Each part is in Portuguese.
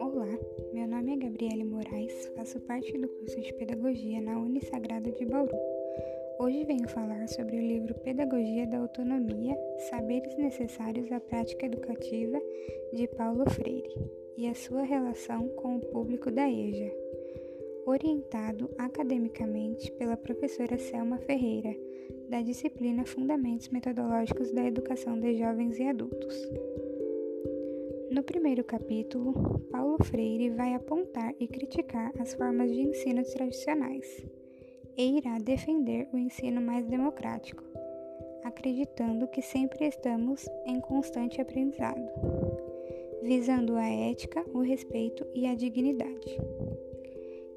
Olá, meu nome é Gabriele Moraes, faço parte do curso de Pedagogia na Unisagrado de Bauru. Hoje venho falar sobre o livro Pedagogia da Autonomia: Saberes Necessários à Prática Educativa, de Paulo Freire, e a sua relação com o público da EJA. Orientado academicamente pela professora Selma Ferreira, da disciplina Fundamentos Metodológicos da Educação de Jovens e Adultos. No primeiro capítulo, Paulo Freire vai apontar e criticar as formas de ensino tradicionais e irá defender o ensino mais democrático, acreditando que sempre estamos em constante aprendizado, visando a ética, o respeito e a dignidade.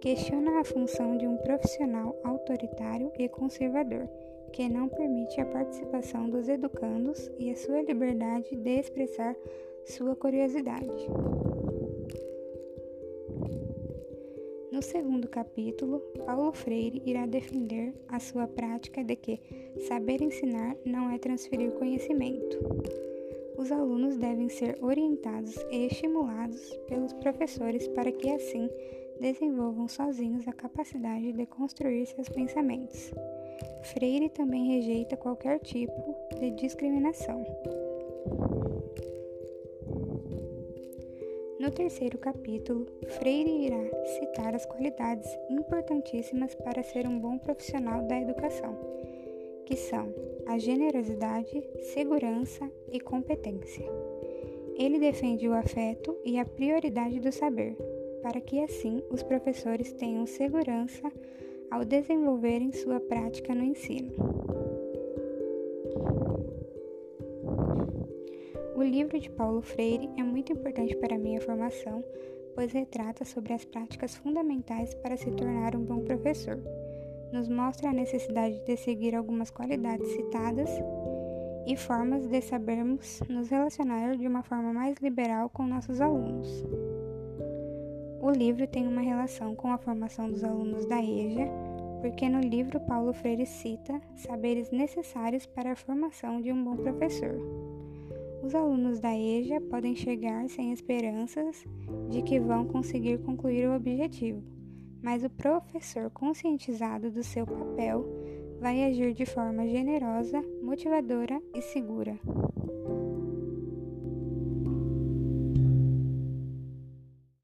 Questiona a função de um profissional autoritário e conservador que não permite a participação dos educandos e a sua liberdade de expressar sua curiosidade. No segundo capítulo, Paulo Freire irá defender a sua prática de que saber ensinar não é transferir conhecimento. Os alunos devem ser orientados e estimulados pelos professores para que assim desenvolvam sozinhos a capacidade de construir seus pensamentos. Freire também rejeita qualquer tipo de discriminação. No terceiro capítulo, Freire irá citar as qualidades importantíssimas para ser um bom profissional da educação, que são a generosidade, segurança e competência. Ele defende o afeto e a prioridade do saber, para que assim os professores tenham segurança ao desenvolverem sua prática no ensino. O livro de Paulo Freire é muito importante para minha formação, pois retrata sobre as práticas fundamentais para se tornar um bom professor. Nos mostra a necessidade de seguir algumas qualidades citadas e formas de sabermos nos relacionar de uma forma mais liberal com nossos alunos. O livro tem uma relação com a formação dos alunos da EJA, porque no livro Paulo Freire cita saberes necessários para a formação de um bom professor. Os alunos da EJA podem chegar sem esperanças de que vão conseguir concluir o objetivo, mas o professor conscientizado do seu papel vai agir de forma generosa, motivadora e segura.